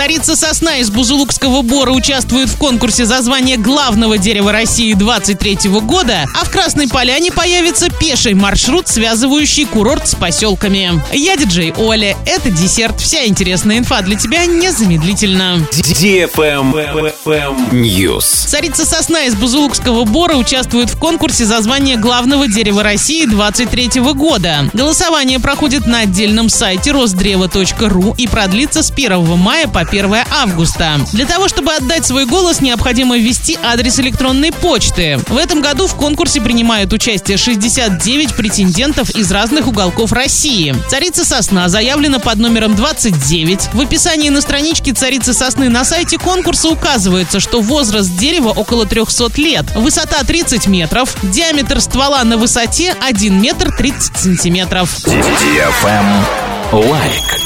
Царица сосна из Бузулукского бора участвует в конкурсе за звание главного дерева России 23 года, а в Красной Поляне появится пеший маршрут, связывающий курорт с поселками. Я диджей Оля. Это десерт. Вся интересная инфа для тебя незамедлительно. News. Царица сосна из Бузулукского бора участвует в конкурсе за звание главного дерева России 23 года. Голосование проходит на отдельном сайте росдрево.ру и продлится с 1 мая по 1 августа. Для того, чтобы отдать свой голос, необходимо ввести адрес электронной почты. В этом году в конкурсе принимают участие 69 претендентов из разных уголков России. Царица сосна заявлена под номером 29. В описании на страничке Царицы сосны на сайте конкурса указывается, что возраст дерева около 300 лет, высота 30 метров, диаметр ствола на высоте 1 метр 30 сантиметров. Лайк.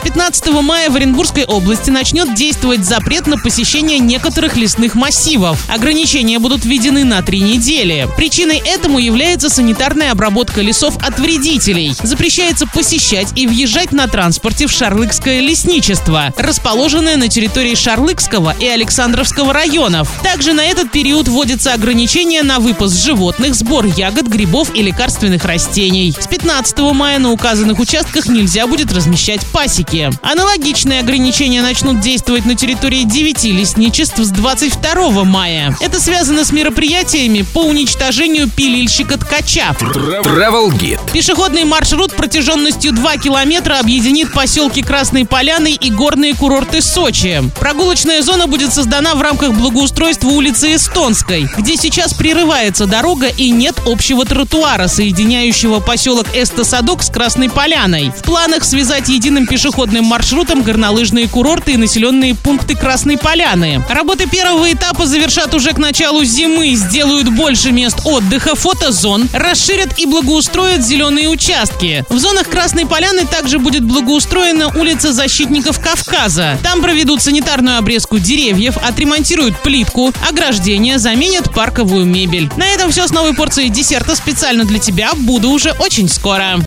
С 15 мая в Оренбургской области начнет действовать запрет на посещение некоторых лесных массивов. Ограничения будут введены на три недели. Причиной этому является санитарная обработка лесов от вредителей. Запрещается посещать и въезжать на транспорте в Шарлыкское лесничество, расположенное на территории Шарлыкского и Александровского районов. Также на этот период вводится ограничение на выпуск животных, сбор ягод, грибов и лекарственных растений. С 15 мая на указанных участках нельзя будет размещать пасеки Республики. Аналогичные ограничения начнут действовать на территории 9 лесничеств с 22 мая. Это связано с мероприятиями по уничтожению пилильщика-ткача. Travel Guide. Пешеходный маршрут протяженностью 2 километра объединит поселки Красной Поляны и горные курорты Сочи. Прогулочная зона будет создана в рамках благоустройства улицы Эстонской, где сейчас прерывается дорога и нет общего тротуара, соединяющего поселок Эстосадок с Красной Поляной. В планах связать единым пешеходным пешеходным маршрутам горнолыжные курорты и населенные пункты Красной Поляны. Работы первого этапа завершат уже к началу зимы, сделают больше мест отдыха, фотозон, расширят и благоустроят зеленые участки. В зонах Красной Поляны также будет благоустроена улица защитников Кавказа. Там проведут санитарную обрезку деревьев, отремонтируют плитку, ограждения, заменят парковую мебель. На этом все с новой порцией десерта специально для тебя. Буду уже очень скоро.